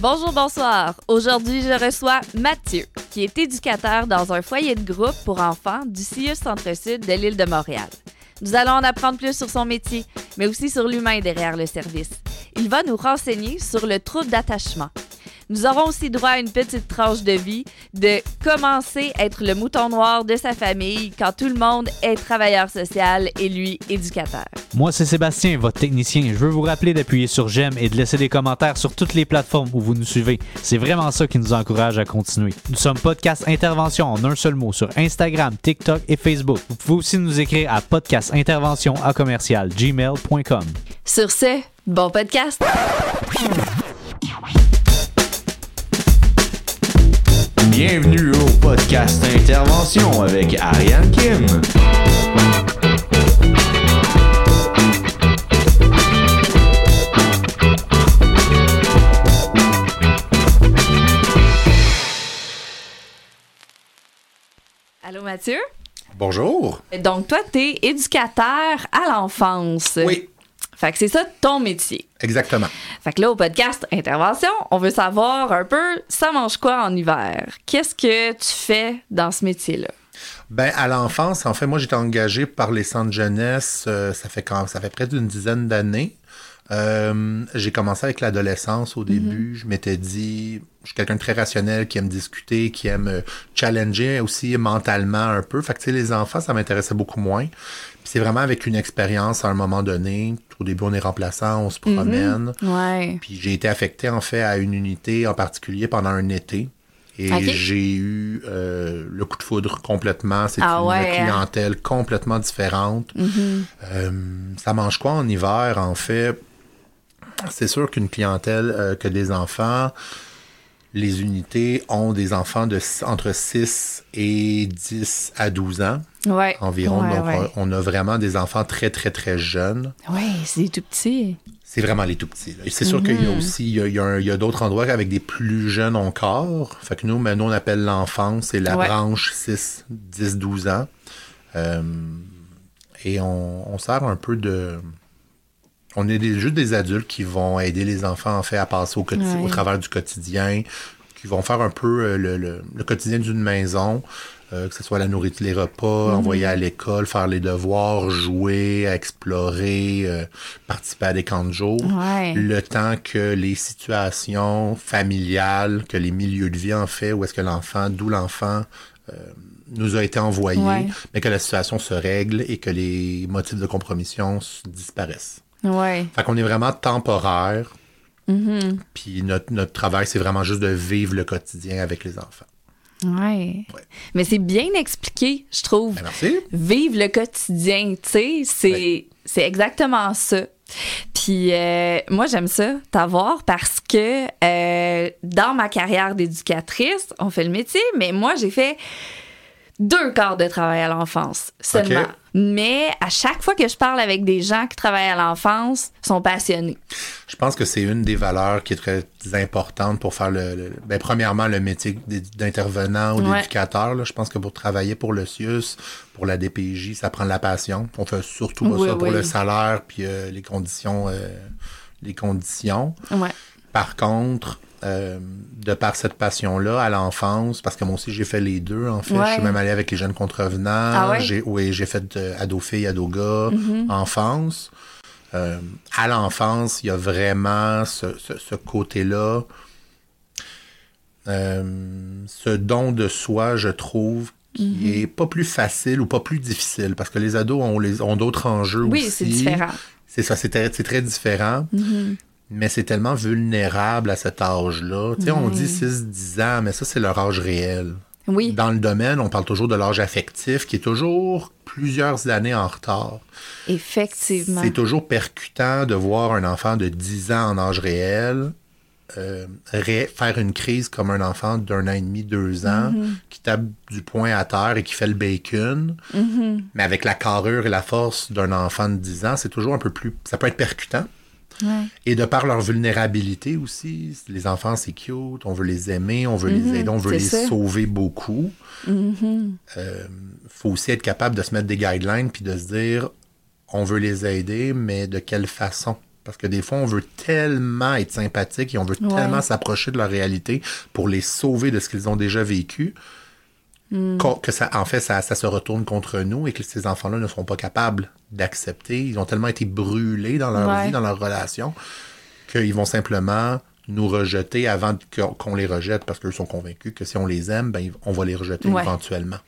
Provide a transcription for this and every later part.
Bonjour, bonsoir. Aujourd'hui, je reçois Mathieu, qui est éducateur dans un foyer de groupe pour enfants du CIUS Centre-Sud de l'île de Montréal. Nous allons en apprendre plus sur son métier, mais aussi sur l'humain derrière le service. Il va nous renseigner sur le trouble d'attachement. Nous aurons aussi droit à une petite tranche de vie de commencer à être le mouton noir de sa famille quand tout le monde est travailleur social et lui éducateur. Moi, c'est Sébastien, votre technicien. Je veux vous rappeler d'appuyer sur j'aime et de laisser des commentaires sur toutes les plateformes où vous nous suivez. C'est vraiment ça qui nous encourage à continuer. Nous sommes podcast intervention en un seul mot sur Instagram, TikTok et Facebook. Vous pouvez aussi nous écrire à podcastintervention à commercial gmail.com. Sur ce, bon podcast! Bienvenue au podcast Intervention avec Ariane Kim. Allô Mathieu? Bonjour. Donc toi, t'es éducateur à l'enfance. Oui, Fait que c'est ça ton métier. exactement. Fait que là, au podcast Intervention, on veut savoir un peu, ça mange quoi en hiver? Qu'est-ce que tu fais dans ce métier-là? Ben à l'enfance, en fait, moi j'étais engagé par les centres jeunesse. euh, ça fait quand ça fait près d'une dizaine d'années. Euh, j'ai commencé avec l'adolescence au début. Je m'étais dit, je suis quelqu'un de très rationnel qui aime discuter, qui aime euh, challenger aussi mentalement un peu. Fait que tu sais, les enfants, ça m'intéressait beaucoup moins. C'est vraiment avec une expérience à un moment donné. Au début, on est remplaçant, on se promène. Ouais. Puis j'ai été affecté en fait à une unité en particulier pendant un été. Et j'ai eu euh, le coup de foudre complètement. C'est Ah une ouais, hein? clientèle complètement différente. Mm-hmm. Euh, ça mange quoi en hiver, en fait? C'est sûr qu'une clientèle euh, que des enfants, les unités ont des enfants de entre 6 et 10 à 12 ans Ouais. environ. Ouais, Donc, ouais. on a vraiment des enfants très, très, très jeunes. Ouais, c'est tout petit. C'est vraiment les tout petits. Et C'est sûr qu'il y a aussi il y a, d'autres endroits avec des plus jeunes encore. Fait que nous, maintenant, on appelle l'enfance, c'est la Ouais. branche 6, 10, 12 ans. Euh, et on, on sert un peu de. On est des, juste des adultes qui vont aider les enfants, en fait, à passer au, travers du quotidien, qui vont faire un peu euh, le, le- le quotidien d'une maison, euh, que ce soit la nourriture, les repas, envoyer à l'école, faire les devoirs, jouer, explorer, euh, participer à des camps de jour. Ouais. Le temps que les situations familiales, que les milieux de vie, en fait, où est-ce que l'enfant, d'où l'enfant euh, nous a été envoyé, Ouais. mais que la situation se règle et que les motifs de compromission disparaissent. Ouais. Fait qu'on est vraiment temporaire. Mm-hmm. Puis notre, notre travail, c'est vraiment juste de vivre le quotidien avec les enfants. Ouais. Ouais. Mais c'est bien expliqué, je trouve. Ben, merci. Vivre le quotidien, tu sais, c'est Ouais. c'est exactement ça. Puis euh, moi, j'aime ça, t'avoir, parce que euh, dans ma carrière d'éducatrice, on fait le métier, mais moi, j'ai fait deux quarts de travail à l'enfance seulement. Mais à chaque fois que je parle avec des gens qui travaillent à l'enfance, ils sont passionnés. Je pense que c'est une des valeurs qui est très importante pour faire le, le- ben, premièrement le métier d'intervenant ou d'éducateur. Je pense que pour travailler pour le CIUS, pour la DPJ, ça prend de la passion. On fait surtout pas Oui, ça pour oui. le salaire puis euh, les conditions, euh, les conditions. Ouais. Par contre, euh, de par cette passion-là à l'enfance, parce que moi aussi j'ai fait les deux en fait, Ouais. je suis même allé avec les jeunes contrevenants, Ah ouais? Mm-hmm. j'ai oui, j'ai fait euh, ado-fille, ado-gars, enfance. Euh, à l'enfance, il y a vraiment ce, ce- ce côté-là, euh, ce don de soi, je trouve, qui est pas plus facile ou pas plus difficile, parce que les ados ont, les, ont d'autres enjeux Oui, aussi. c'est différent. C'est ça, c'est très, c'est très différent. Mais c'est tellement vulnérable à cet âge-là. Tu sais, on dit 6-10 ans, mais ça, c'est leur âge réel. Oui. Dans le domaine, on parle toujours de l'âge affectif, qui est toujours plusieurs années en retard. Effectivement. C'est toujours percutant de voir un enfant de 10 ans en âge réel euh, ré- faire une crise comme un enfant d'un an et demi, deux ans, qui tape du poing à terre et qui fait le bacon. Mais avec la carrure et la force d'un enfant de 10 ans, c'est toujours un peu plus... Ça peut être percutant. Ouais. Et de par leur vulnérabilité aussi, les enfants, c'est cute, on veut les aimer, on veut les aider, on veut les ça. sauver beaucoup. Euh, faut aussi être capable de se mettre des guidelines puis de se dire, on veut les aider, mais de quelle façon? Parce que des fois, on veut tellement être sympathique et on veut Ouais. tellement s'approcher de leur réalité pour les sauver de ce qu'ils ont déjà vécu. Qu'en- Que ça, en fait, ça, ça se retourne contre nous et que ces enfants-là ne seront pas capables d'accepter. Ils ont tellement été brûlés dans leur Ouais. vie, dans leur relation, qu'ils vont simplement nous rejeter avant qu'on les rejette parce qu'eux sont convaincus que si on les aime, ben, on va les rejeter Ouais. éventuellement.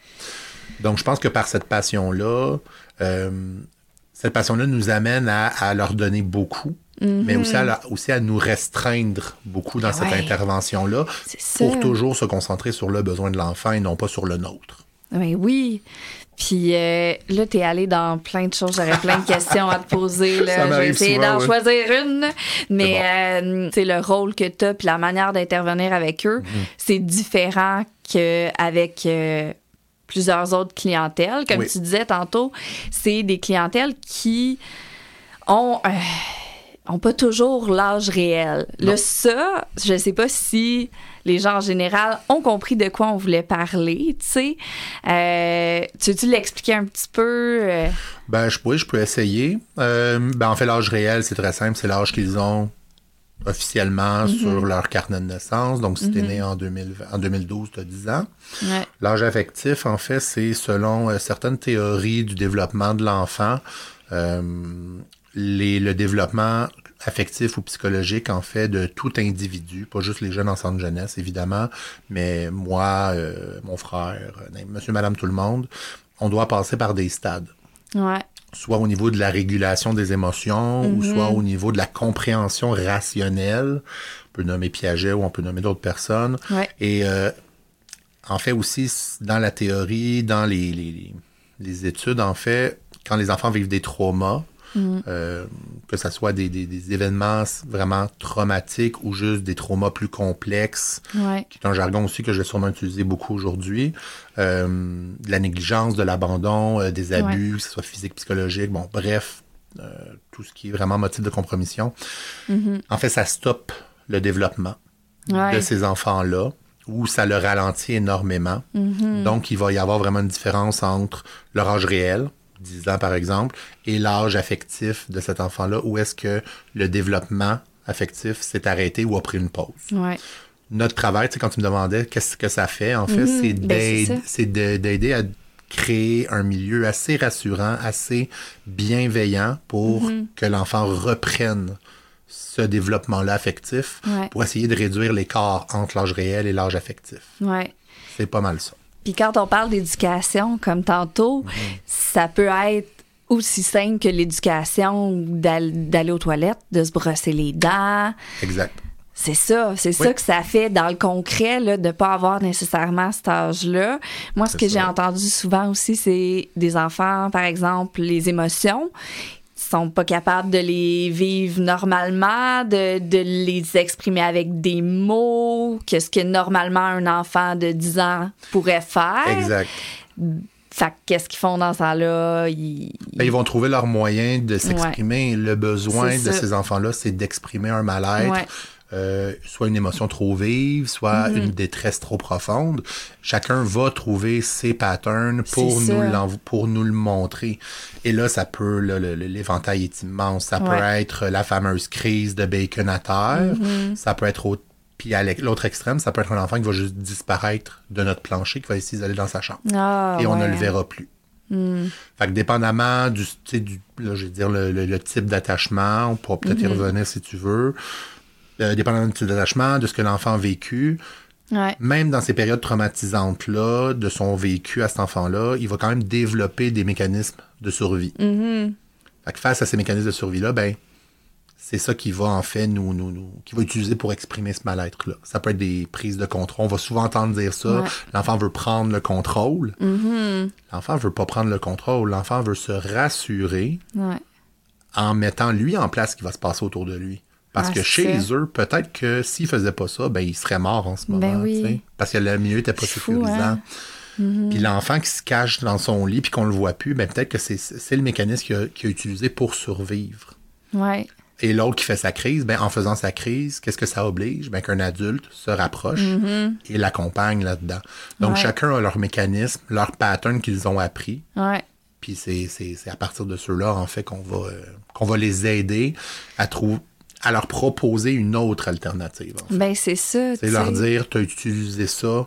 Donc, je pense que par cette passion-là, euh, cette passion-là nous amène à, à leur donner beaucoup, mais aussi à, aussi à nous restreindre beaucoup dans cette Ouais. intervention-là pour toujours se concentrer sur le besoin de l'enfant et non pas sur le nôtre. Mais oui. Puis euh, là, t'es allé dans plein de choses. J'aurais plein de questions à te poser. Essayer souvent, d'en choisir une. Mais euh, c'est le rôle que t'as puis la manière d'intervenir avec eux, Mhm. c'est différent qu'avec euh, plusieurs autres clientèles. Comme Oui. tu disais tantôt, c'est des clientèles qui ont... euh, ont pas toujours l'âge réel. Non. ça, je sais pas si les gens en général ont compris de quoi on voulait parler, tu sais. Euh, tu veux-tu l'expliquer un petit peu? euh? Ben, je, oui, je peux essayer. Euh, ben, en fait, l'âge réel, c'est très simple. C'est l'âge qu'ils ont officiellement Mhm. sur leur carnet de naissance. Donc, si t'es né en, 2000 en 2012, tu as 10 ans. Ouais. L'âge affectif, en fait, c'est selon euh, certaines théories du développement de l'enfant, euh, les- le développement affectif ou psychologique, en fait, de tout individu, pas juste les jeunes en centre jeunesse, évidemment, mais moi, euh, mon frère, euh, monsieur, madame, tout le monde, on doit passer par des stades Ouais. Soit au niveau de la régulation des émotions ou soit au niveau de la compréhension rationnelle. On peut nommer Piaget ou on peut nommer d'autres personnes. Ouais. Et euh, en fait aussi, dans la théorie, dans les- les- les études, en fait, quand les enfants vivent des traumas, euh, que ce soit des, des- des événements vraiment traumatiques ou juste des traumas plus complexes, Ouais. qui est un jargon aussi que je vais sûrement utiliser beaucoup aujourd'hui, euh, de la négligence, de l'abandon, euh, des abus, que ce soit physique, psychologique, bon, bref, tout ce qui est vraiment motif de compromission. En fait, ça stoppe le développement Ouais. de ces enfants-là, ou ça le ralentit énormément. Donc, il va y avoir vraiment une différence entre leur âge réel, 10 ans par exemple, et l'âge affectif de cet enfant-là, où est-ce que le développement affectif s'est arrêté ou a pris une pause? Ouais. notre travail, tu sais, quand tu me demandais qu'est-ce que ça fait, en fait, c'est ben, d'aid- c'est de- d'aider à créer un milieu assez rassurant, assez bienveillant pour Mm-hmm. que l'enfant reprenne ce développement-là affectif Ouais. pour essayer de réduire l'écart entre l'âge réel et l'âge affectif. Ouais. C'est pas mal ça. Puis quand on parle d'éducation, comme tantôt, ça peut être aussi simple que l'éducation d'al- d'aller aux toilettes, de se brosser les dents. Exact. C'est ça, c'est Oui. ça que ça fait dans le concret, là, de ne pas avoir nécessairement cet âge-là. Moi, ce que j'ai entendu souvent aussi, c'est des enfants, par exemple, les émotions sont pas capables de les vivre normalement, de, de les exprimer avec des mots, que ce que normalement un enfant de 10 ans pourrait faire. Exact. Fait que qu'est-ce qu'ils font dans ça là Ils... Ben, ils vont trouver leur moyen de s'exprimer. Le besoin de ça. ces enfants-là, c'est d'exprimer un mal-être, Ouais. Euh, soit une émotion trop vive, soit Mm-hmm. une détresse trop profonde. Chacun va trouver ses patterns pour nous, pour le montrer. Et là, ça peut, l'éventail est immense. Ça peut être la fameuse crise de bacon à terre. Mm-hmm. Ça peut être puis à l'autre extrême, ça peut être un enfant qui va juste disparaître de notre plancher, qui va s'isoler dans sa chambre Ah, et on ne le verra plus. Fait que dépendamment du, du là, je vais dire le, le- le type d'attachement, on pourra peut-être y revenir si tu veux, euh, dépendamment d'attachement, de ce que l'enfant a vécu, Ouais. même dans ces périodes traumatisantes-là, de son vécu à cet enfant-là, il va quand même développer des mécanismes de survie. Fait que face à ces mécanismes de survie-là, ben, c'est ça qui va en fait nous, nous, nous qui va utiliser pour exprimer ce mal-être-là. Ça peut être des prises de contrôle. On va souvent entendre dire ça. Ouais. L'enfant veut prendre le contrôle. L'enfant veut pas prendre le contrôle. L'enfant veut se rassurer Ouais. en mettant lui en place ce qui va se passer autour de lui. Parce Ah, que chez ça. eux, peut-être que s'il faisait pas ça, ben il serait mort en ce moment. Ben oui. sais. Parce que le milieu était pas fou, sécurisant. hein? Mm-hmm. Puis l'enfant qui se cache dans son lit puis qu'on le voit plus, ben peut-être que c'est c'est le mécanisme qu'il a, a utilisé pour survivre. Ouais. Et l'autre qui fait sa crise, ben en faisant sa crise, qu'est-ce que ça oblige? Ben qu'un adulte se rapproche et l'accompagne là-dedans. Donc. Ouais. chacun a leur mécanisme, leur pattern qu'ils ont appris. Ouais. Puis c'est, c'est, c'est à partir de ceux-là, en fait, qu'on va, euh, qu'on va les aider à trouver à leur proposer une autre alternative. en fait. Ben, c'est ça. C'est tu leur dire, tu as utilisé ça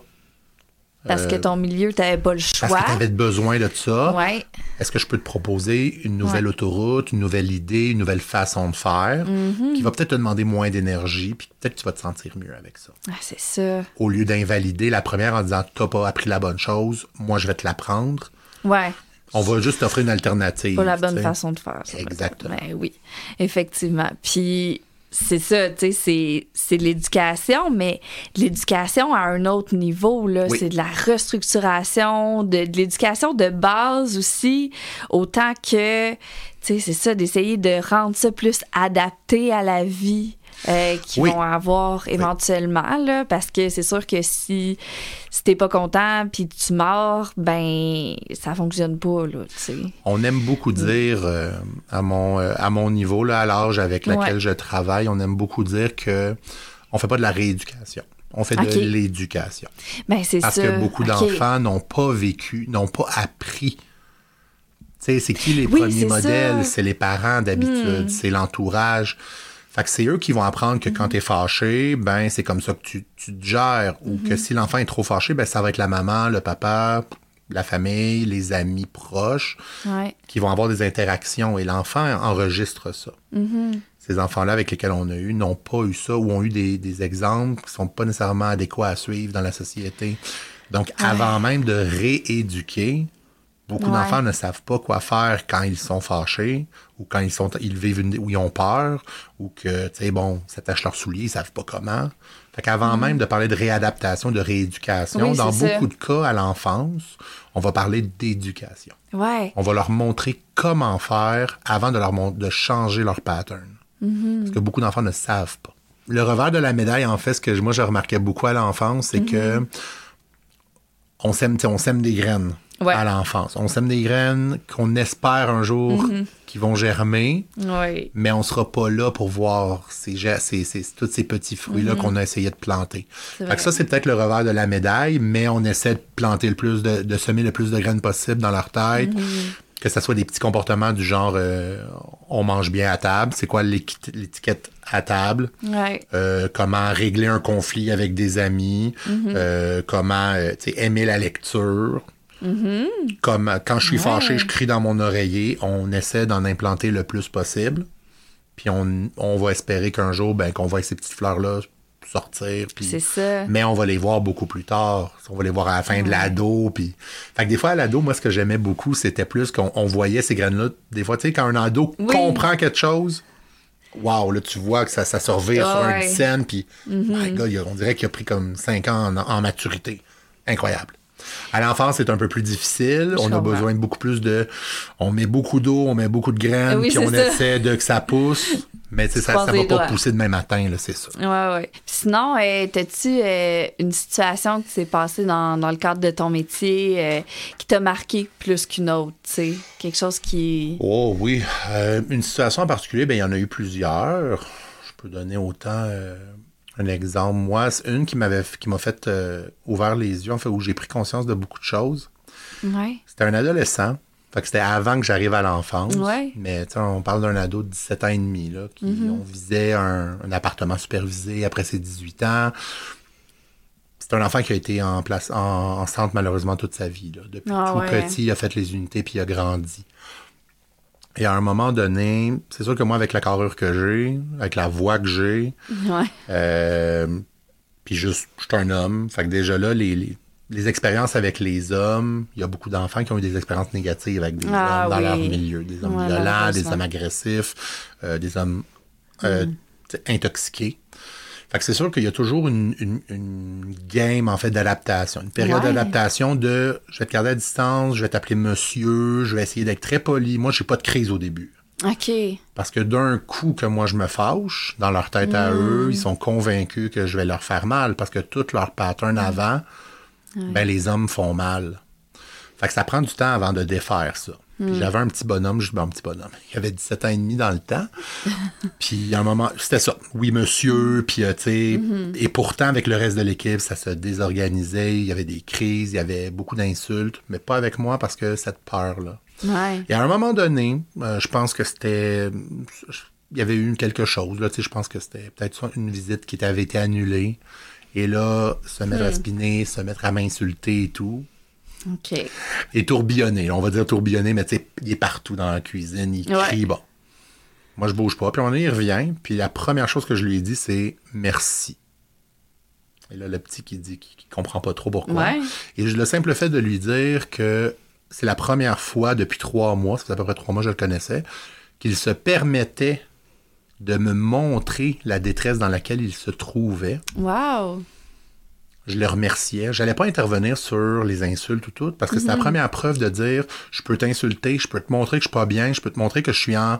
Parce que euh, ton milieu, t'avais pas le parce choix. que tu avais besoin de ça. Ouais. Est-ce que je peux te proposer une nouvelle Ouais. autoroute, une nouvelle idée, une nouvelle façon de faire Mm-hmm. qui va peut-être te demander moins d'énergie, puis peut-être que tu vas te sentir mieux avec ça? Ah, c'est ça. Au lieu d'invalider la première en disant t'as pas appris la bonne chose, moi je vais te l'apprendre. Ouais. On va juste t'offrir une alternative. Pas la bonne façon de faire. ça, Exactement. Ben oui, effectivement. Puis c'est ça, tu sais, c'est- l'éducation, mais l'éducation à un autre niveau, là. Oui. C'est de la restructuration, de, de l'éducation de base aussi, autant que, tu sais, c'est ça, d'essayer de rendre ça plus adapté à la vie. Euh, qu'ils Oui. vont avoir éventuellement là, parce que c'est sûr que si, si t'es pas content puis tu mords ben ça fonctionne pas là tu sais On aime beaucoup dire, euh, à, mon, euh, à mon niveau, là, à l'âge avec lequel Ouais. je travaille, on aime beaucoup dire que on fait pas de la rééducation. On fait de l'éducation. Ben, c'est Parce ça. que beaucoup d'enfants n'ont pas vécu, n'ont pas appris. C'est qui les Oui, premiers modèles? C'est les parents d'habitude, c'est l'entourage. Fait que c'est eux qui vont apprendre que quand tu es fâché, ben c'est comme ça que tu, tu te gères. Ou que si l'enfant est trop fâché, ben ça va être la maman, le papa, la famille, les amis proches Ouais. qui vont avoir des interactions et l'enfant enregistre ça. Ces enfants-là avec lesquels on a eu n'ont pas eu ça ou ont eu des, des exemples qui sont pas nécessairement adéquats à suivre dans la société. Donc, avant même de rééduquer, beaucoup Ouais. d'enfants ne savent pas quoi faire quand ils sont fâchés ou quand ils sont ils vivent une, ou ils ont peur ou que, tu sais, bon, s'attachent leurs souliers, ils savent pas comment. Fait qu'avant même de parler de réadaptation, de rééducation. Oui, dans ça. beaucoup de cas à l'enfance, on va parler d'éducation. Ouais. On va leur montrer comment faire avant de leur de changer leur pattern. Parce que beaucoup d'enfants ne savent pas. Le revers de la médaille, en fait, ce que moi je remarquais beaucoup à l'enfance, c'est que on sème, on sème des graines Ouais. à l'enfance. On sème des graines qu'on espère un jour qui vont germer, Ouais. mais on sera pas là pour voir ces, ces- ces- tous ces petits fruits-là qu'on a essayé de planter. Fait que ça, c'est peut-être le revers de la médaille, mais on essaie de planter le plus, de, de semer le plus de graines possible dans leur tête. Que ce soit des petits comportements du genre euh, on mange bien à table, c'est quoi l'étiquette à table, Ouais. euh, comment régler un conflit avec des amis, euh, comment euh, tu sais, aimer la lecture? Comme euh, quand je suis fâché, je crie dans mon oreiller. On essaie d'en implanter le plus possible. Puis on, on va espérer qu'un jour, ben, qu'on voit ces petites fleurs-là sortir. Puis... C'est ça. Mais on va les voir beaucoup plus tard. On va les voir à la fin de l'ado. Puis... Fait que des fois, à l'ado, moi, ce que j'aimais beaucoup, c'était plus qu'on on voyait ces graines-là. Des fois, tu sais, quand un ado Oui. comprend quelque chose, wow, là, tu vois que ça, ça se revire sur Ouais. une scène. Puis, my God, il a- on dirait qu'il a pris comme 5 ans en, en maturité. Incroyable. À l'enfance, c'est un peu plus difficile. on a comprends. besoin de beaucoup plus de. On met beaucoup d'eau, on met beaucoup de graines, Oui, puis on ça. essaie de que ça pousse. Mais ça, ça va pas pousser demain matin, c'est ça. Ouais. Puis Sinon, euh, t'as-tu euh, une situation qui s'est passée dans, dans le cadre de ton métier euh, qui t'a marqué plus qu'une autre, tu sais? Quelque chose qui. Oh oui. Euh, une situation en particulier, ben, il y en a eu plusieurs. Je peux donner autant un exemple. Moi, c'est une qui m'avait qui m'a fait euh, ouvert les yeux, en fait, où j'ai pris conscience de beaucoup de choses. Ouais. C'était un adolescent. Fait que c'était avant que j'arrive à l'enfance. Ouais. Mais on parle d'un ado de 17 ans et demi, là, qui on visait un, un appartement supervisé après ses 18 ans. C'est un enfant qui a été en place en, en centre malheureusement toute sa vie. Là. Depuis Ah tout ouais. petit, il a fait les unités puis il a grandi. Et à un moment donné, c'est sûr que moi, avec la carrure que j'ai, avec la voix que j'ai, Ouais. euh, puis juste, je suis un homme. Fait que déjà là, les, les, les expériences avec les hommes, il y a beaucoup d'enfants qui ont eu des expériences négatives avec des Ah hommes dans oui. leur milieu. Des hommes Ouais, violents, des hommes agressifs, euh, des hommes euh, Mm. intoxiqués. Fait que c'est sûr qu'il y a toujours une, une, une game, en fait, d'adaptation. Une période Ouais. d'adaptation de je vais te garder à distance, je vais t'appeler monsieur, je vais essayer d'être très poli. Moi, j'ai pas de crise au début. OK. Parce que d'un coup que moi je me fâche, dans leur tête à eux, ils sont convaincus que je vais leur faire mal parce que tout leur pattern avant, ben les hommes font mal. Fait que ça prend du temps avant de défaire ça. Puis j'avais un petit bonhomme, je un petit bonhomme. Il avait 17 ans et demi dans le temps. puis à un moment, c'était ça. Oui, monsieur, puis euh, tu sais. Et pourtant, avec le reste de l'équipe, ça se désorganisait. Il y avait des crises, il y avait beaucoup d'insultes, mais pas avec moi parce que cette peur-là. Ouais. Et à un moment donné, euh, je pense que c'était. Il y avait eu quelque chose. Là, tu sais, je pense que c'était peut-être une visite qui avait été annulée. Et là, se mettre à spinner, se mettre à m'insulter et tout. OK. Et tourbillonner. là, on va dire tourbillonner, mais tu sais, il est partout dans la cuisine. Il Ouais. crie, bon. Moi, je bouge pas. Puis on il revient. Puis la première chose que je lui ai dit, c'est merci. Et là, le petit qui dit qu'il qu'il comprend pas trop pourquoi. Ouais. Et le simple fait de lui dire que c'est la première fois depuis trois mois, ça fait à peu près trois mois que je le connaissais, qu'il se permettait de me montrer la détresse dans laquelle il se trouvait. Wow. Je le remerciais. J'allais pas intervenir sur les insultes ou tout, parce que c'est la première preuve de dire je peux t'insulter, je peux te montrer que je suis pas bien, je peux te montrer que je suis en,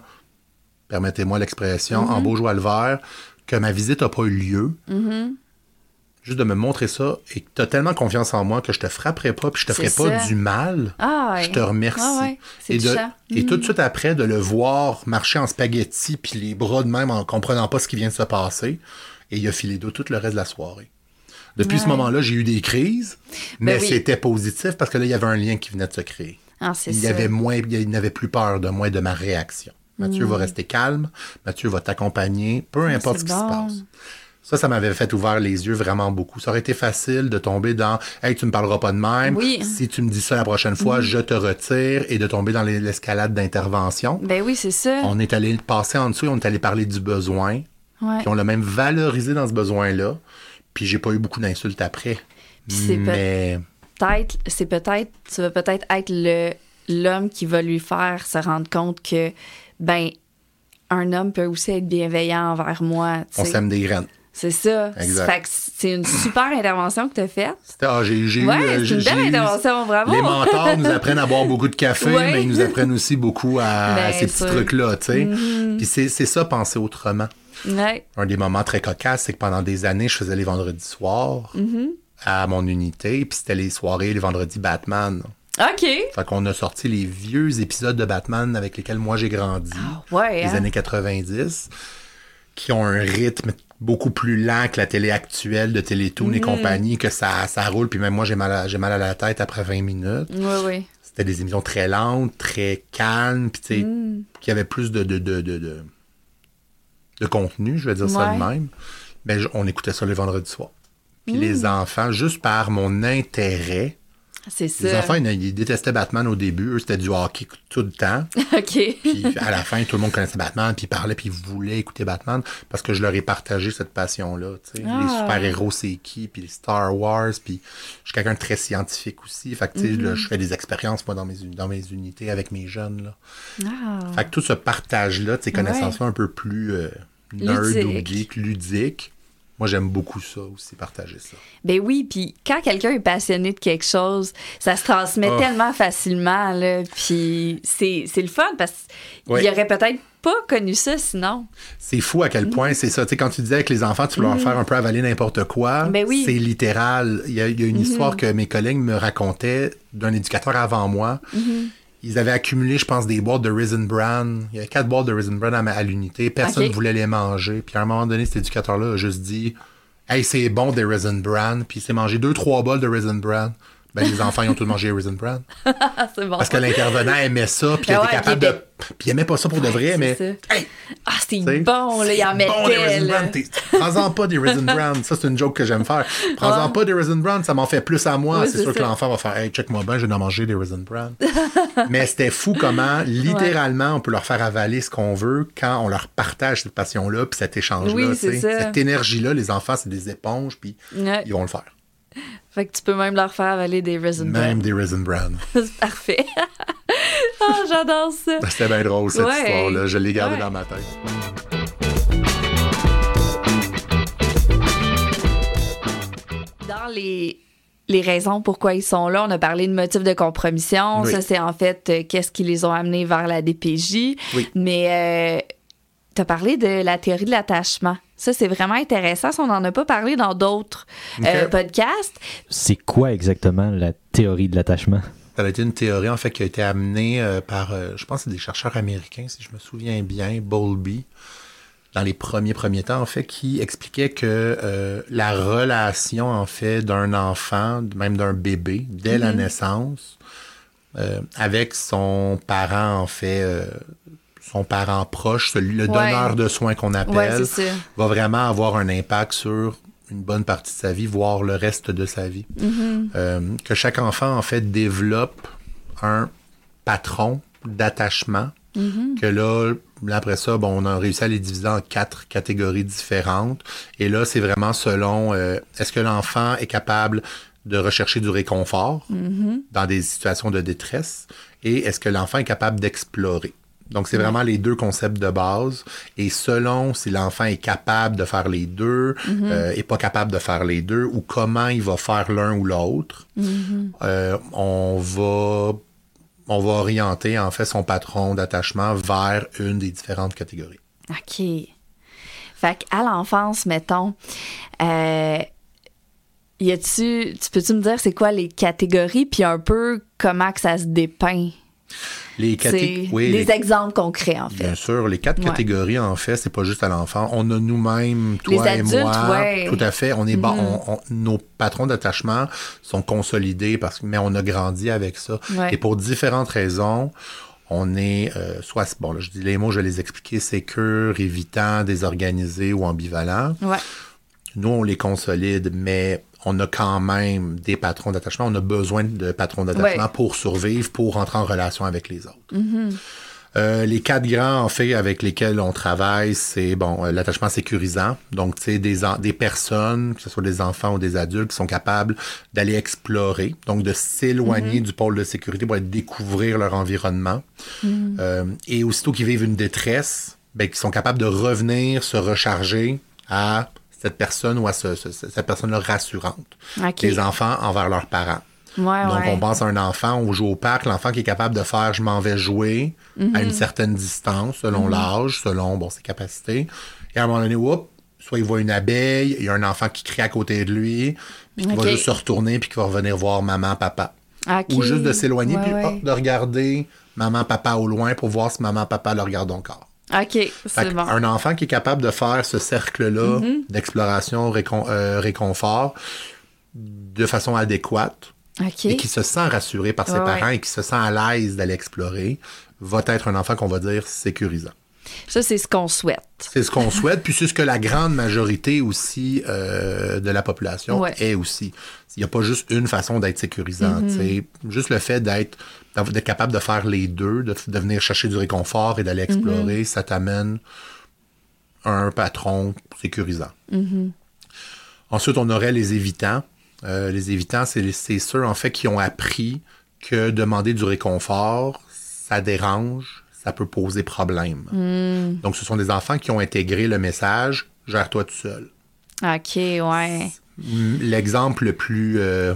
permettez-moi l'expression, en beau joie le vert, que ma visite n'a pas eu lieu. Juste de me montrer ça et que tu as tellement confiance en moi que je te frapperai pas puis je te ferai pas du mal. Ah, ouais. Je te remercie. Ah, ouais. C'est Et, de- touchant. et tout de suite après, de le voir marcher en spaghetti, puis les bras de même en comprenant pas ce qui vient de se passer. Et il a filé d'eau tout le reste de la soirée. Depuis ce moment-là, j'ai eu des crises, mais Ben oui. c'était positif parce que là, il y avait un lien qui venait de se créer. Ah, c'est Il y avait moins, il n'avait plus peur de moi et de ma réaction. Mathieu va rester calme, Mathieu va t'accompagner, peu importe c'est ce qui bon. se passe. Ça, ça m'avait fait ouvrir les yeux vraiment beaucoup. Ça aurait été facile de tomber dans Hey, tu me parleras pas de même. Oui. Si tu me dis ça la prochaine fois, je te retire et de tomber dans les- l'escalade d'intervention. Ben oui, c'est ça. On est allé passer en dessous et on est allé parler du besoin. Ouais. Puis on l'a même valorisé dans ce besoin-là. Puis j'ai pas eu beaucoup d'insultes après. Puis c'est Mais peut-être, c'est peut-être, tu vas peut-être être le l'homme qui va lui faire se rendre compte que, ben, un homme peut aussi être bienveillant envers moi. tu on sème des graines. C'est ça. C'est une super intervention que tu as faite. Ah, j'ai, j'ai eu, Ouais, euh, c'est j'ai- une belle eu- intervention, bravo. Les mentors nous apprennent à boire beaucoup de café, Ouais. mais ils nous apprennent aussi beaucoup à, Ben, à ces petits. Mm-hmm. trucs-là, tu sais. Puis c'est, c'est ça, penser autrement. Ouais. Un des moments très cocasses, c'est que pendant des années, je faisais les vendredis soirs Mm-hmm. à mon unité, puis c'était les soirées, les vendredis Batman. OK. Fait qu'on a sorti les vieux épisodes de Batman avec lesquels moi j'ai grandi, Ouais. les hein? années 90, qui ont un rythme beaucoup plus lent que la télé actuelle de Télétoon et compagnie, que ça, ça roule, puis même moi j'ai mal, à, j'ai mal à la tête après 20 minutes. Oui, oui. C'était des émissions très lentes, très calmes, puis tu sais, Mm. qui avaient plus de, de, de, de, de, contenu, je vais dire ça de même. Ben, je- on écoutait ça les vendredis soirs. Puis Mm. les enfants, juste par mon intérêt, C'est les ça. enfants, ils, ils détestaient Batman au début. Eux, c'était du hockey tout le temps. OK. Puis à la fin, tout le monde connaissait Batman, puis ils parlaient, puis ils voulaient écouter Batman parce que je leur ai partagé cette passion-là. sais. Ah. Les super-héros, c'est qui, puis les Star Wars, puis je suis quelqu'un de très scientifique aussi. Fait que, tu sais, Mm-hmm. là, je fais des expériences, moi, dans mes, dans mes unités avec mes jeunes. Là. Ah. Fait que tout ce partage-là, ces connaissances-là un peu plus euh, nerd Ludique. ou geek, ludique, moi, j'aime beaucoup ça aussi, partager ça. Ben oui, puis quand quelqu'un est passionné de quelque chose, ça se transmet Oh. tellement facilement, là. Puis c'est le fun parce qu'il Oui. aurait peut-être pas connu ça sinon. C'est fou à quel point c'est ça. Tu sais, quand tu disais avec les enfants, tu peux leur faire un peu avaler n'importe quoi. Mm. Ben oui. Mm-hmm. C'est littéral. Il y a, il y a une histoire que mes collègues me racontaient d'un éducateur avant moi. Ils avaient accumulé, je pense, des boîtes de Raisin Bran. Il y avait quatre boîtes de Raisin Bran à, à l'unité. Personne ne voulait les manger. Puis à un moment donné, cet éducateur-là a juste dit Hey, c'est bon des Raisin Bran. Puis il s'est mangé deux, trois bols de Raisin Bran. Ben, les enfants, ils ont tous mangé les Raisin Bran. C'est bon. Parce que l'intervenant aimait ça, puis il Ah était ouais, capable de. Puis il aimait pas ça pour de vrai, mais. Hey, Ah, c'est bon, là, il en bon, mettait. T'es- Prends-en pas des Raisin Bran. Ça, c'est une joke que j'aime faire. Prends-en Ouais. pas des Raisin Bran, ça m'en fait plus à moi. Oui, c'est sûr que l'enfant va faire Hey, check-moi bien, je vais en manger des Raisin Bran. Mais c'était fou comment, littéralement, on peut leur faire avaler ce qu'on veut quand on leur partage cette passion-là, puis cet échange-là. Oui. Cette énergie-là, les enfants, c'est des éponges, puis ils vont le faire. Fait que tu peux même leur faire avaler des Raisin Même Bran. des Raisin Bran. C'est parfait. Ah, j'adore ça. C'était bien drôle, cette Ouais. histoire-là. Je l'ai gardée Ouais. dans ma tête. Dans les, les raisons pourquoi ils sont là, on a parlé de motifs de compromission. Oui. Ça, c'est en fait euh, qu'est-ce qui les ont amenés vers la DPJ. Oui. Mais tu as parlé de la théorie de l'attachement. Ça, c'est vraiment intéressant. Ça, on n'en a pas parlé dans d'autres euh, podcasts. C'est quoi exactement la théorie de l'attachement? Ça a été une théorie, en fait, qui a été amenée euh, par, euh, je pense, que c'est des chercheurs américains, si je me souviens bien, Bowlby, dans les premiers premiers temps, en fait, qui expliquait que euh, la relation, en fait, d'un enfant, même d'un bébé, dès la naissance, euh, avec son parent, en fait, euh, son parent proche, celui, le Ouais. donneur de soins qu'on appelle, va vraiment avoir un impact sur une bonne partie de sa vie, voire le reste de sa vie. Mm-hmm. Euh, que chaque enfant, en fait, développe un patron d'attachement. Mm-hmm. Que là, là, après ça, bon, on a réussi à les diviser en quatre catégories différentes. Et là, c'est vraiment selon euh, est-ce que l'enfant est capable de rechercher du réconfort Mm-hmm. dans des situations de détresse? Et est-ce que l'enfant est capable d'explorer? Donc, c'est vraiment les deux concepts de base. Et selon si l'enfant est capable de faire les deux, euh, est pas capable de faire les deux, ou comment il va faire l'un ou l'autre, euh, on va on va orienter en fait son patron d'attachement vers une des différentes catégories. OK. Fait qu'à l'enfance, mettons, euh, y a-tu, tu peux-tu me dire c'est quoi les catégories, puis un peu comment que ça se dépeint? Les oui, des les- exemples concrets, en fait. Bien sûr, les quatre Ouais. catégories, en fait, c'est pas juste à l'enfant. On a nous-mêmes, toi Les et adultes, moi, ouais. Mm-hmm. tout à fait. On est on- on- nos patrons d'attachement sont consolidés parce que, mais on a grandi avec ça. Ouais. Et pour différentes raisons, on est euh, soit bon, là, je dis les mots, je vais les expliquer, sécure, évitant, désorganisé ou ambivalent. Nous, on les consolide, mais on a quand même des patrons d'attachement. On a besoin de patrons d'attachement Ouais. pour survivre, pour entrer en relation avec les autres. Euh, les quatre grands, en fait, avec lesquels on travaille, c'est bon, euh, l'attachement sécurisant. Donc, tu sais, des, des personnes, que ce soit des enfants ou des adultes, qui sont capables d'aller explorer, donc de s'éloigner du pôle de sécurité pour aller découvrir leur environnement. Euh, et aussitôt qu'ils vivent une détresse, ben, qui sont capables de revenir se recharger à cette personne ou à ce- ce- cette personne-là rassurante. Les enfants envers leurs parents. Ouais, Donc, ouais. on pense à un enfant, on joue au parc, l'enfant qui est capable de faire je m'en vais jouer à une certaine distance, selon l'âge, selon bon, ses capacités. Et à un moment donné, oups, soit il voit une abeille, il y a un enfant qui crie à côté de lui, puis qui va juste se retourner, puis qui va revenir voir maman, papa. Ou juste de s'éloigner, Ouais, puis hop, de regarder maman, papa au loin pour voir si maman, papa le regarde encore. OK, Fait c'est bon. Un enfant qui est capable de faire ce cercle-là d'exploration, récon- euh, réconfort, de façon adéquate, et qui se sent rassuré par ses Ouais, parents ouais. et qui se sent à l'aise d'aller explorer, va être un enfant qu'on va dire sécurisant. Ça, c'est ce qu'on souhaite. C'est ce qu'on souhaite, puis c'est ce que la grande majorité aussi euh, de la population Ouais. est aussi. Il n'y a pas juste une façon d'être sécurisant. Mm-hmm. c'est Juste le fait d'être capable de faire les deux, de, de venir chercher du réconfort et d'aller explorer, Mm-hmm. ça t'amène à un patron sécurisant. Mm-hmm. Ensuite, on aurait les évitants. Euh, les évitants, c'est c'est ceux, en fait, qui ont appris que demander du réconfort, ça dérange, ça peut poser problème. Mm. Donc, ce sont des enfants qui ont intégré le message « gère-toi tout seul OK, ouais. Mm, ». L'exemple le plus, euh,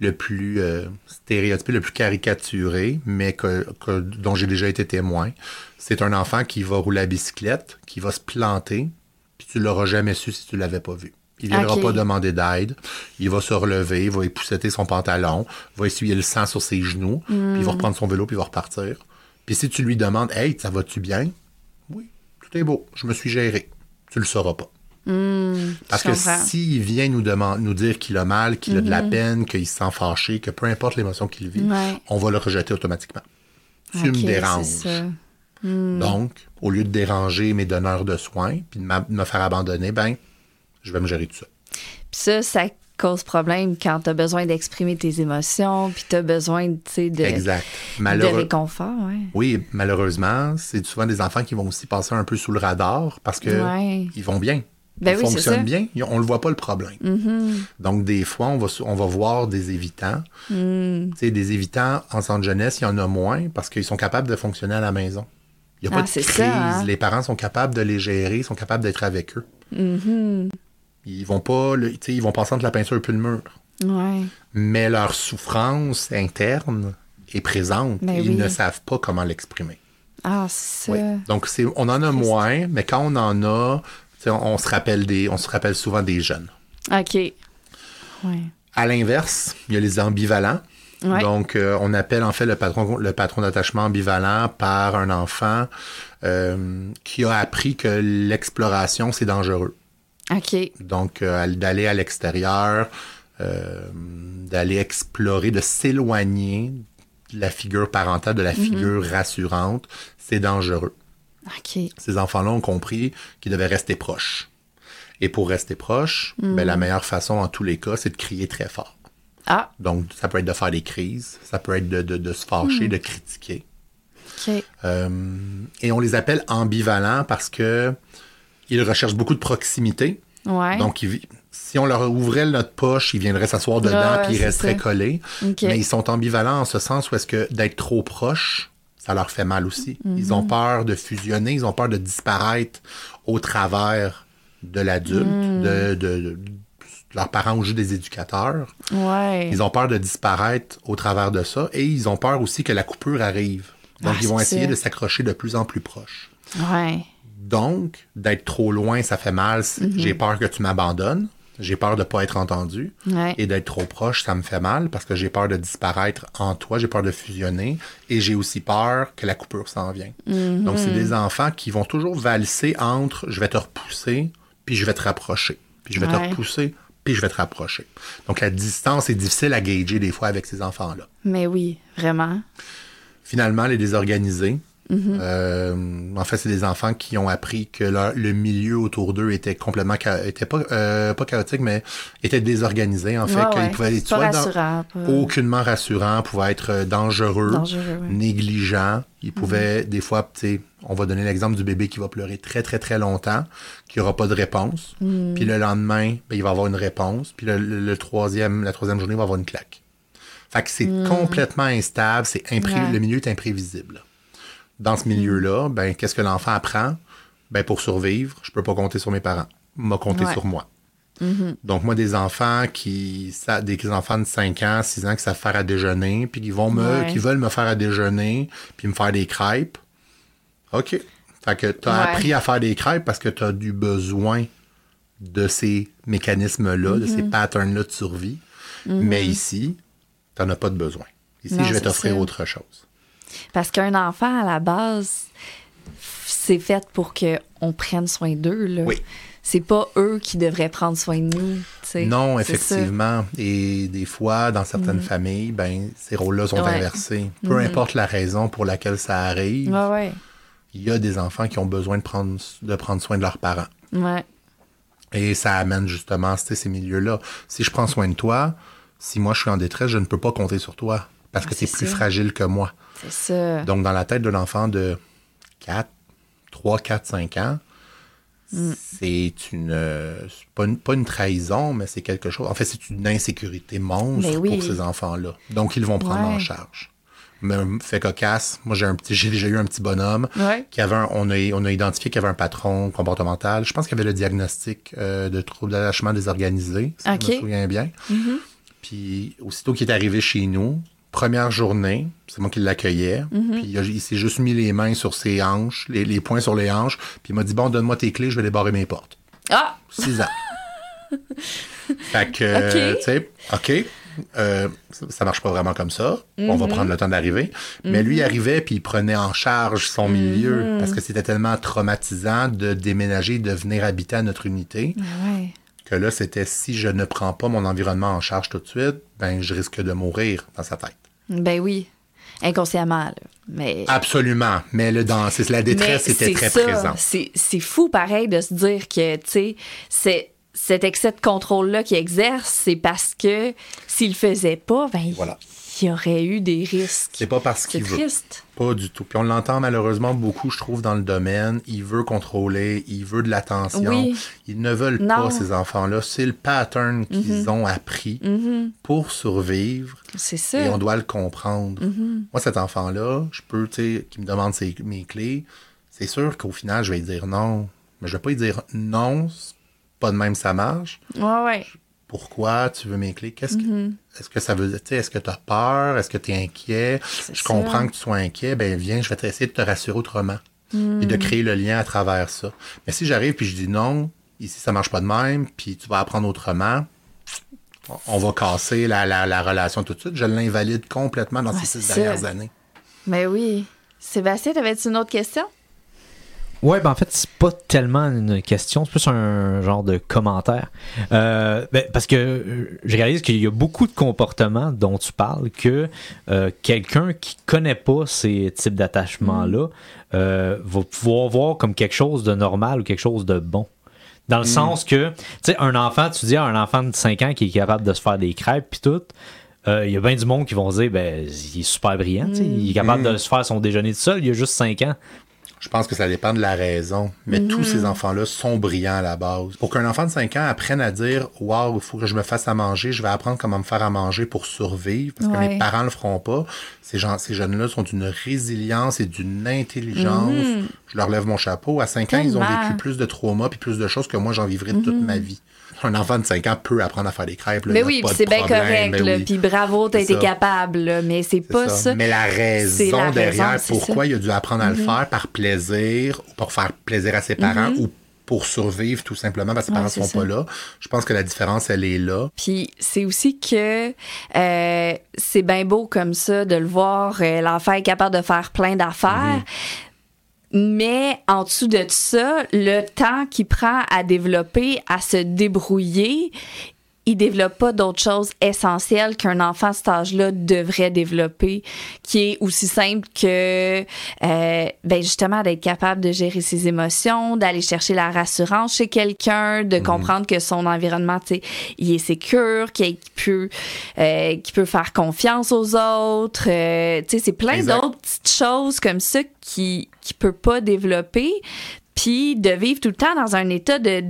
le plus euh, stéréotypé, le plus caricaturé, mais que, que- dont j'ai déjà été témoin, c'est un enfant qui va rouler à bicyclette, qui va se planter, puis tu l'auras jamais su si tu l'avais pas vu. Il viendra Ok. pas demander d'aide. Il va se relever, il va épousseter son pantalon, va essuyer le sang sur ses genoux, puis il va reprendre son vélo, puis il va repartir. Puis si tu lui demandes Hey, ça va-tu bien? Oui, tout est beau, je me suis géré. Tu le sauras pas. Parce je que s'il vient nous, demander, nous dire qu'il a mal, qu'il a de la peine, qu'il se sent fâché, que peu importe l'émotion qu'il vit, Ouais. on va le rejeter automatiquement. Tu me déranges. ça. Donc, au lieu de déranger mes donneurs de soins, puis de me faire abandonner, ben, je vais me gérer tout ça. Puis ça, ça cause problème quand tu as besoin d'exprimer tes émotions, puis tu as besoin, tu sais, de, Exact. de Malheureux- réconfort, ouais. Oui, malheureusement, c'est souvent des enfants qui vont aussi passer un peu sous le radar parce que Ouais. ils vont bien. Ben ils oui, fonctionnent bien, on ne le voit pas le problème. Donc, des fois, on va, on va voir des évitants. Mm. Tu sais, des évitants en centre jeunesse, il y en a moins parce qu'ils sont capables de fonctionner à la maison. Il n'y a Ah, pas de c'est crise. ça, hein? Les parents sont capables de les gérer, sont capables d'être avec eux. Mm-hmm. Ils vont pas, le- ils vont passer entre la peinture et le mur. Ouais. Mais leur souffrance interne est présente. Ben ils oui. ne savent pas comment l'exprimer. Ah, ça. Donc, c'est, on en a moins, mais quand on en a, on, on se rappelle des, on se rappelle souvent des jeunes. OK. Ouais. À l'inverse, il y a les ambivalents. Ouais. Donc, euh, on appelle en fait le patron, le patron d'attachement ambivalent par un enfant euh, qui a appris que l'exploration, c'est dangereux. OK. Donc, euh, d'aller à l'extérieur, euh, d'aller explorer, de s'éloigner de la figure parentale, de la figure rassurante, c'est dangereux. OK. Ces enfants-là ont compris qu'ils devaient rester proches. Et pour rester proches, ben, la meilleure façon en tous les cas, c'est de crier très fort. Ah, Donc, ça peut être de faire des crises, ça peut être de, de- de se fâcher, de critiquer. OK. Euh, et on les appelle ambivalents parce que ils recherchent beaucoup de proximité. Ouais. Donc, ils si on leur ouvrait notre poche, ils viendraient s'asseoir dedans Ouais, puis ils resteraient ça. collés. Mais ils sont ambivalents en ce sens où est-ce que d'être trop proches, ça leur fait mal aussi. Ils Mhm. ont peur de fusionner, ils ont peur de disparaître au travers de l'adulte, Mhm. de, de- de- leurs parents ou juste des éducateurs. Ouais. Ils ont peur de disparaître au travers de ça et ils ont peur aussi que la coupure arrive. Donc, Ah, ils vont essayer de s'accrocher de plus en plus proche. Ouais. Donc, d'être trop loin, ça fait mal. Mhm. J'ai peur que tu m'abandonnes. J'ai peur de ne pas être entendu. Ouais. Et d'être trop proche, ça me fait mal parce que j'ai peur de disparaître en toi, j'ai peur de fusionner et j'ai aussi peur que la coupure s'en vienne. Mhm. Donc, c'est des enfants qui vont toujours valser entre je vais te repousser, puis je vais te rapprocher. Puis je vais Ouais. te repousser, puis je vais te rapprocher. Donc, la distance est difficile à gager des fois avec ces enfants-là. Mais oui, vraiment. Finalement, les désorganisés, Mhm. euh, en fait, c'est des enfants qui ont appris que leur- le milieu autour d'eux était complètement, était pas, euh, pas chaotique, mais était désorganisé. En fait, Ouais, qu'ils ouais. pouvaient être soit dans- rassurant. pas- aucunement rassurant, pouvait être euh, dangereux, Dangereux, ouais. négligent. Il pouvait, des fois, tu sais, on va donner l'exemple du bébé qui va pleurer très, très, très longtemps, qui aura pas de réponse. Mm. Puis le lendemain, ben, il va avoir une réponse. Puis le, le- le troisième, la troisième journée, il va avoir une claque. Fait que c'est complètement instable, c'est Mm. Le milieu est imprévisible. Dans ce milieu-là, ben, qu'est-ce que l'enfant apprend? Ben, pour survivre, je peux pas compter sur mes parents. M'a compté Ouais. sur moi. Donc, moi, des enfants qui, ça, des enfants de 5 ans, 6 ans qui savent faire à déjeuner, puis qui vont me, Ouais. qui veulent me faire à déjeuner, puis me faire des crêpes. OK. Fait que tu as Ouais. appris à faire des crêpes parce que tu as du besoin de ces mécanismes-là, de Mm-hmm. ces patterns-là de survie. Mais ici, tu n'en as pas de besoin. Ici, Non, je vais t'offrir autre chose. Parce qu'un enfant, à la base, c'est fait pour qu'on prenne soin d'eux. là. Oui. C'est pas eux qui devraient prendre soin de nous. Non. Mm. effectivement. Et des fois, dans certaines familles, ben, ces rôles-là sont Ouais. Inversés. Peu importe la raison pour laquelle ça arrive, Ouais, ouais. il y a des enfants qui ont besoin de prendre, de prendre soin de leurs parents. Et ça amène justement ces milieux-là. Si je prends soin de toi, si moi je suis en détresse, je ne peux pas compter sur toi parce que tu es plus fragile que moi. C'est ça. Donc, dans la tête de l'enfant de 4, 3, 4, 5 ans, Mm. c'est une, euh, pas une. pas une trahison, mais c'est quelque chose. En fait, c'est une insécurité monstre Ben oui. pour ces enfants-là. Donc, ils vont prendre Ouais. en charge. Mais fait cocasse, moi j'ai un petit, j'ai déjà eu un petit bonhomme Ouais. qui avait un- on, a, on a identifié qu'il avait un patron comportemental. Je pense qu'il avait le diagnostic euh, de trouble d'attachement désorganisé, si Ok. je me souviens bien. Puis aussitôt qu'il est arrivé chez nous, première journée, c'est moi qui l'accueillais. Puis il, s'est juste mis les mains sur ses hanches, les, les poings sur les hanches. Puis il m'a dit Bon, donne-moi tes clés, je vais débarrer mes portes. Ah! 6 ans. fait que, Ok. tu sais, OK, euh, ça, marche pas vraiment comme ça. On Mhm. va prendre le temps d'arriver. Mais lui il arrivait puis il prenait en charge son Mhm. milieu parce que c'était tellement traumatisant de déménager, de venir habiter à notre unité Ouais. que là, c'était si je ne prends pas mon environnement en charge tout de suite, ben je risque de mourir dans sa tête. Ben oui. Inconsciemment, là. Mais. Absolument. Mais le dans, c'est- la détresse Mais était c'est très présente. C'est fou, pareil, de se dire que, tu sais, c'est- cet excès de contrôle-là qu'il exerce, c'est parce que s'il le faisait pas, ben, Voilà. Il y aurait eu des risques. C'est pas parce qu'il veut. triste. Pas du tout. Puis on l'entend malheureusement beaucoup, je trouve, dans le domaine. Il veut contrôler, il veut de l'attention. Oui. Ils ne veulent Non. pas, ces enfants-là. C'est le pattern qu'ils ont appris pour survivre. C'est ça. Et on doit le comprendre. Mm-hmm. Moi, cet enfant-là, je peux, tu sais, qui me demande ses- mes clés, c'est sûr qu'au final, je vais lui dire non. Mais je vais pas lui dire non, pas de même ça marche. Ouais, ouais. Pourquoi tu veux mes clés? Qu'est-ce que, Mm-hmm. est-ce que ça veut dire, est-ce que tu as peur? Est-ce que tu es inquiet? Je ça. comprends que tu sois inquiet. Ben, viens, je vais essayer de te rassurer autrement. Et Mm. de créer le lien à travers ça. Mais si j'arrive puis je dis non, ici, ça marche pas de même, puis tu vas apprendre autrement, on va casser la, la- la relation tout de suite. Je l'invalide complètement dans Ouais, ces six dernières années. Mais oui. Sébastien, t'avais-tu une autre question? Ouais, ben en fait, c'est pas tellement une question, c'est plus un genre de commentaire. Euh, ben, parce que euh, je réalise qu'il y a beaucoup de comportements dont tu parles que euh, quelqu'un qui connaît pas ces types d'attachements-là euh, va pouvoir voir comme quelque chose de normal ou quelque chose de bon. Dans le sens que, tu sais, un enfant, tu dis à un enfant de 5 ans qui est capable de se faire des crêpes puis tout, euh, il y a bien du monde qui vont dire, ben, il est super brillant, il est capable de se faire son déjeuner tout seul, il a juste 5 ans. Je pense que ça dépend de la raison. Mais tous ces enfants-là sont brillants à la base. Pour qu'un enfant de 5 ans apprenne à dire Waouh, il faut que je me fasse à manger, je vais apprendre comment me faire à manger pour survivre, parce que Ouais. mes parents le feront pas. Ces, gens, ces jeunes-là sont d'une résilience et d'une intelligence. Je leur lève mon chapeau. À 5 ans, ils ont vécu plus de traumas puis plus de choses que moi, j'en vivrai toute ma vie. Un enfant de 5 ans peut apprendre à faire des crêpes. là, Mais oui, c'est bien correct, oui. Puis bravo, t'as été ça. capable, là. Mais c'est pas ça. ça. Mais la raison raison, derrière pourquoi ça. Mhm. il a dû apprendre à le faire par plaisir, ou pour faire plaisir à ses parents, ou pour survivre tout simplement parce que ses Ouais, parents sont ça. pas là. Je pense que la différence, elle est là. Puis c'est aussi que euh, c'est bien beau comme ça de le voir, euh, l'enfant est capable de faire plein d'affaires. Mais en dessous de ça, le temps qu'il prend à développer, à se débrouiller, il développe pas d'autres choses essentielles qu'un enfant à cet âge-là devrait développer, qui est aussi simple que, euh, ben justement, d'être capable de gérer ses émotions, d'aller chercher la rassurance chez quelqu'un, de comprendre que son environnement, tu sais, il est sécure, qu'il peut, euh, peut faire confiance aux autres. euh, tu sais, c'est plein d'autres petites choses comme ça qui qui peut pas développer, puis de vivre tout le temps dans un état de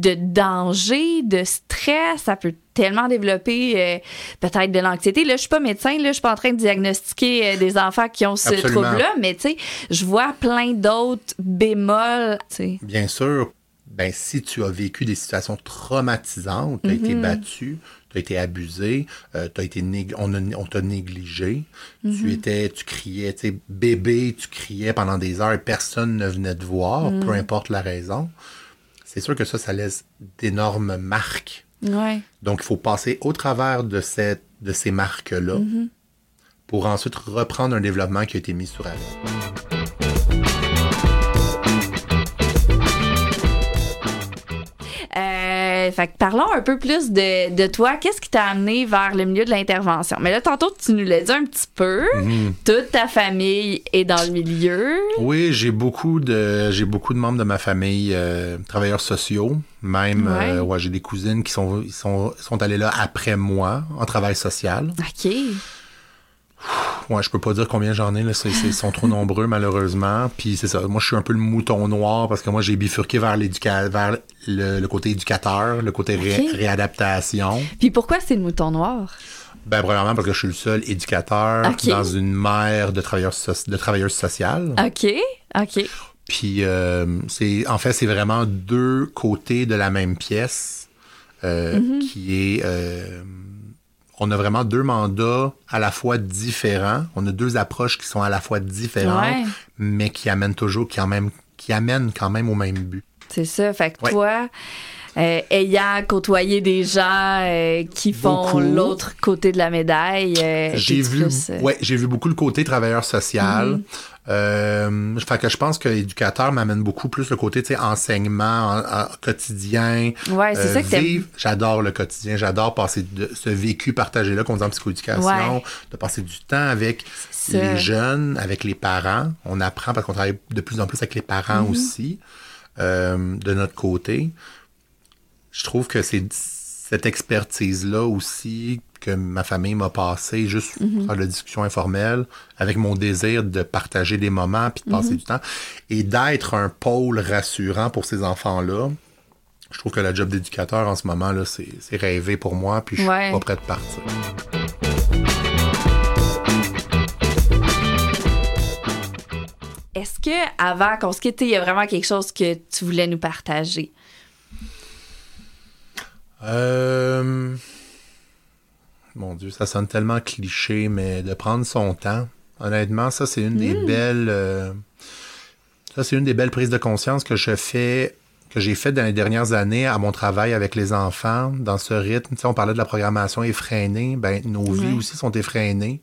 de danger, de stress, ça peut tellement développer euh, peut-être de l'anxiété. Là, je suis pas médecin, là, je suis pas en train de diagnostiquer euh, des enfants qui ont ce trouble-là, mais tu sais, je vois plein d'autres bémols. Bien sûr, ben, si tu as vécu des situations traumatisantes, tu as Mhm. été battu, tu as été abusé, euh, t'as été on, t'a négligé, Mhm. tu étais, tu criais, tu sais, bébé, tu criais pendant des heures et personne ne venait te voir, Mhm. peu importe la raison. C'est sûr que ça, ça laisse d'énormes marques. Ouais. Donc, il faut passer au travers de, cette, de ces marques-là Mm-hmm. pour ensuite reprendre un développement qui a été mis sur arrêt. Euh, fait que parlons un peu plus de, de toi. Qu'est-ce qui t'a amené vers le milieu de l'intervention? Mais là, tantôt, tu nous l'as dit un petit peu. Mm-hmm. Toute ta famille est dans le milieu. Oui, j'ai beaucoup de j'ai beaucoup de membres de ma famille euh, travailleurs sociaux. Même Ouais. euh, ouais, j'ai des cousines qui sont sont sont allées là après moi en travail social. OK. Ouais, je peux pas dire combien j'en ai là, ils sont trop nombreux malheureusement. Puis c'est ça, moi je suis un peu le mouton noir parce que moi j'ai bifurqué vers vers le, le côté éducateur, le côté ré- réadaptation. Puis pourquoi c'est le mouton noir? Ben premièrement parce que je suis le seul éducateur dans une mère de travailleurs de travailleuses sociales. OK. OK. Puis euh, c'est en fait c'est vraiment deux côtés de la même pièce euh, qui est euh, on a vraiment deux mandats à la fois différents. On a deux approches qui sont à la fois différentes, Ouais. mais qui amènent toujours qui en même qui amènent quand même au même but. C'est ça. Fait que Ouais. toi, euh, ayant côtoyé des gens euh, qui font l'autre côté de la médaille, euh, J'ai vu, plus, ouais, j'ai vu beaucoup le côté travailleur social. Fait que je pense que l'éducateur m'amène beaucoup plus le côté, enseignement en- en quotidien. Ouais, c'est ça que t'aimes. vivre, j'adore le quotidien, j'adore passer de, ce vécu partagé-là qu'on dit en psychoéducation, Ouais. de passer du temps avec C'est les jeunes, avec les parents. On apprend parce qu'on travaille de plus en plus avec les parents Mm-hmm. aussi, de notre côté. Je trouve que c'est cette expertise-là aussi que ma famille m'a passé juste Mm-hmm. par la discussion informelle, avec mon désir de partager des moments puis de passer Mm-hmm. du temps et d'être un pôle rassurant pour ces enfants-là. Je trouve que la job d'éducateur en ce moment, là, c'est c'est rêvé pour moi, puis je suis Ouais. pas prêt de partir. Est-ce que avant qu'on se quitte, il y a vraiment quelque chose que tu voulais nous partager? Euh... Mon Dieu, ça sonne tellement cliché, mais de prendre son temps, honnêtement, ça c'est une des belles, euh, ça c'est une des belles prises de conscience que je fais, que j'ai fait dans les dernières années à mon travail avec les enfants, dans ce rythme. Tu sais, on parlait de la programmation effrénée. Ben, nos vies aussi sont effrénées.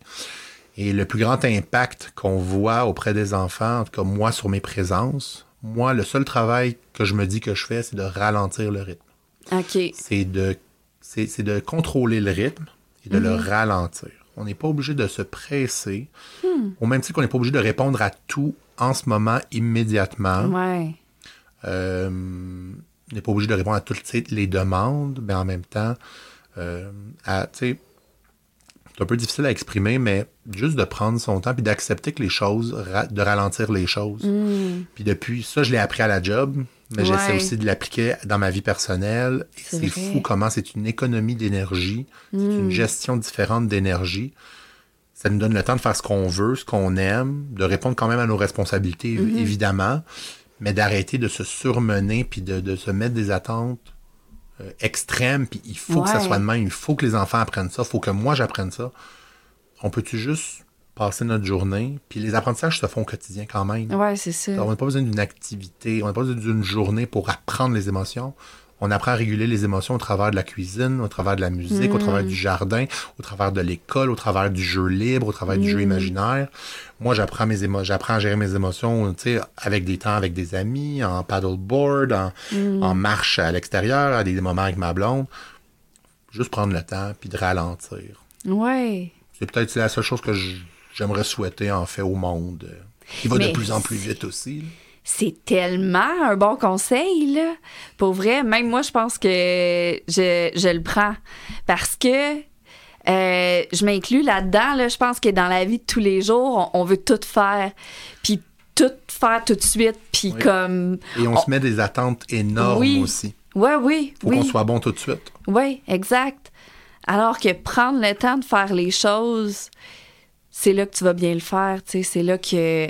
Et le plus grand impact qu'on voit auprès des enfants, en tout cas moi sur mes présences, moi, le seul travail que je me dis que je fais, c'est de ralentir le rythme. C'est de, c'est, c'est de contrôler le rythme et de Mhm. le ralentir. On n'est pas obligé de se presser, Hmm. au même titre qu'on n'est pas obligé de répondre à tout en ce moment immédiatement. Ouais. Euh, on n'est pas obligé de répondre à toutes les demandes, mais en même temps, euh, à, tu sais, c'est un peu difficile à exprimer, mais juste de prendre son temps puis d'accepter que les choses, ra- de ralentir les choses. Hmm. Puis depuis, ça, je l'ai appris à la job, mais j'essaie aussi de l'appliquer dans ma vie personnelle. Et C'est fou comment c'est une économie d'énergie, c'est une gestion différente d'énergie. Ça nous donne le temps de faire ce qu'on veut, ce qu'on aime, de répondre quand même à nos responsabilités, évi- évidemment, mais d'arrêter de se surmener puis de, de se mettre des attentes euh, extrêmes. Puis il faut que ça soit de même, il faut que les enfants apprennent ça, il faut que moi j'apprenne ça. On peut-tu juste passer notre journée? Puis les apprentissages se font au quotidien quand même. Ouais, c'est ça. On n'a pas besoin d'une activité, on n'a pas besoin d'une journée pour apprendre les émotions. On apprend à réguler les émotions au travers de la cuisine, au travers de la musique, au travers du jardin, au travers de l'école, au travers du jeu libre, au travers du jeu imaginaire. Moi, j'apprends mes émo- j'apprends à gérer mes émotions, avec des temps avec des amis, en paddleboard, en, en marche à l'extérieur, à des moments avec ma blonde. Juste prendre le temps puis de ralentir. Ouais. C'est peut-être la seule chose que j- j'aimerais souhaiter en fait au monde, euh, qui va Mais de plus en plus vite aussi. là. C'est tellement un bon conseil, là. Pour vrai, même moi, je pense que je, je le prends. Parce que euh, je m'inclus là-dedans. Là. Je pense que dans la vie de tous les jours, on, on veut tout faire. Puis tout faire tout de suite. Puis Oui. comme. Et on On- se met des attentes énormes Oui. aussi. Ouais, oui. Faut oui. qu'on soit bon tout de suite. Oui, exact. Alors que prendre le temps de faire les choses, c'est là que tu vas bien le faire. tu sais. C'est là que.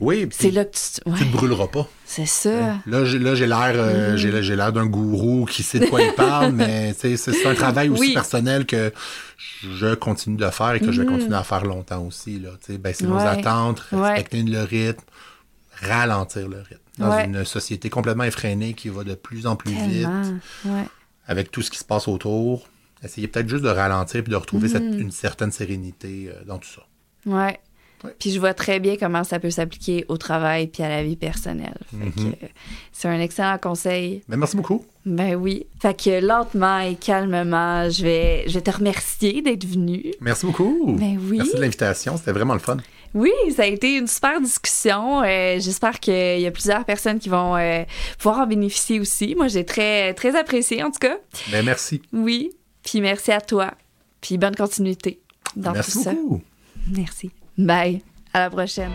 Oui, C'est là que tu. tu Ouais, te brûleras pas. c'est ça. Là, j'ai, là, j'ai l'air, euh, Mm. j'ai, l'air d'un gourou qui sait de quoi il parle, mais c'est, un travail aussi Oui. personnel que je continue de faire et que je vais continuer à faire longtemps aussi. Là, Tu sais, ben, c'est nos attentes, Ouais. respecter le rythme, ralentir le rythme. Dans une société complètement effrénée qui va de plus en plus vite, Tellement. Avec tout ce qui se passe autour, essayer peut-être juste de ralentir puis de retrouver cette- Mm. une certaine sérénité euh, dans tout ça. Ouais. Ouais. Puis je vois très bien comment ça peut s'appliquer au travail puis à la vie personnelle. Mhm. que, euh, c'est un excellent conseil. Mais merci beaucoup. Ben oui. Fait que lentement et calmement, je vais, je vais te remercier d'être venu. Merci beaucoup. Ben oui. Merci de l'invitation. C'était vraiment le fun. Oui, ça a été une super discussion. Euh, J'espère qu'il y a plusieurs personnes qui vont euh, pouvoir en bénéficier aussi. Moi, j'ai très, très apprécié, en tout cas. Ben, merci. Oui. Puis merci à toi. Puis bonne continuité dans merci tout ça. Merci. Bye. À la prochaine.